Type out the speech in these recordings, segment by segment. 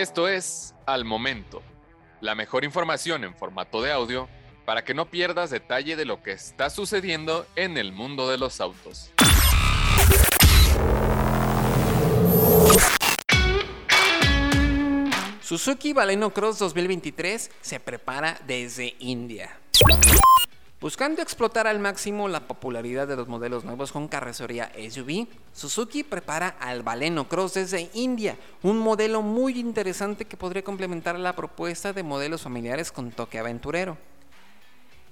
Esto es Al Momento, la mejor información en formato de audio para que no pierdas detalle de lo que está sucediendo en el mundo de los autos. Suzuki Baleno Cross 2023 se prepara desde India. Buscando explotar al máximo la popularidad de los modelos nuevos con carrocería SUV, Suzuki prepara al Baleno Cross desde India, un modelo muy interesante que podría complementar la propuesta de modelos familiares con toque aventurero.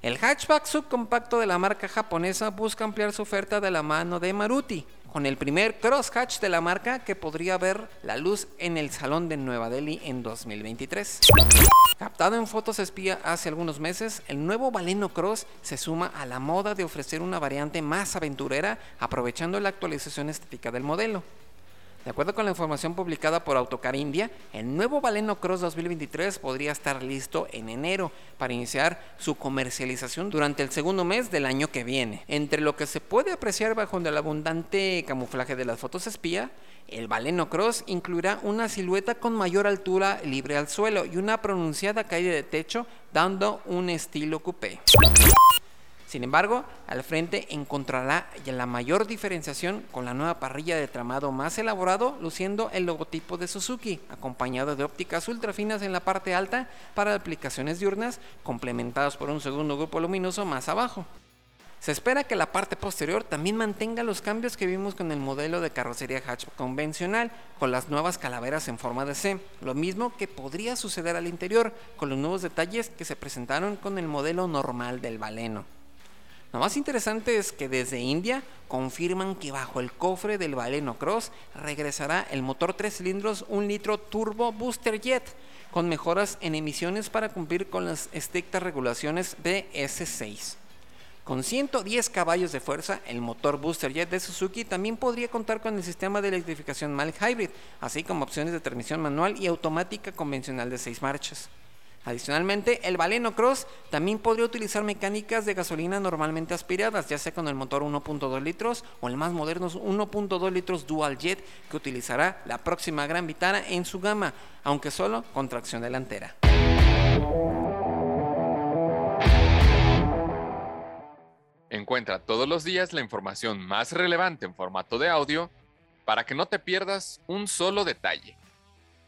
El hatchback subcompacto de la marca japonesa busca ampliar su oferta de la mano de Maruti, con el primer crosshatch de la marca que podría ver la luz en el Salón de Nueva Delhi en 2023. Captado en fotos espía hace algunos meses, el nuevo Baleno Cross se suma a la moda de ofrecer una variante más aventurera aprovechando la actualización estética del modelo. De acuerdo con la información publicada por Autocar India, el nuevo Baleno Cross 2023 podría estar listo en enero para iniciar su comercialización durante el segundo mes del año que viene. Entre lo que se puede apreciar bajo el abundante camuflaje de las fotos espía, el Baleno Cross incluirá una silueta con mayor altura libre al suelo y una pronunciada caída de techo, dando un estilo coupé. Sin embargo, al frente encontrará la mayor diferenciación con la nueva parrilla de tramado más elaborado, luciendo el logotipo de Suzuki, acompañado de ópticas ultrafinas en la parte alta para aplicaciones diurnas, complementadas por un segundo grupo luminoso más abajo. Se espera que la parte posterior también mantenga los cambios que vimos con el modelo de carrocería hatchback convencional, con las nuevas calaveras en forma de C, lo mismo que podría suceder al interior, con los nuevos detalles que se presentaron con el modelo normal del Baleno. Lo más interesante es que desde India confirman que bajo el cofre del Baleno Cross regresará el motor 3 cilindros 1 litro turbo Booster Jet con mejoras en emisiones para cumplir con las estrictas regulaciones de S6. Con 110 caballos de fuerza, el motor Booster Jet de Suzuki también podría contar con el sistema de electrificación mild hybrid, así como opciones de transmisión manual y automática convencional de 6 marchas. Adicionalmente, el Baleno Cross también podría utilizar mecánicas de gasolina normalmente aspiradas, ya sea con el motor 1.2 litros o el más moderno 1.2 litros Dual Jet que utilizará la próxima Gran Vitara en su gama, aunque solo con tracción delantera. Encuentra todos los días la información más relevante en formato de audio para que no te pierdas un solo detalle.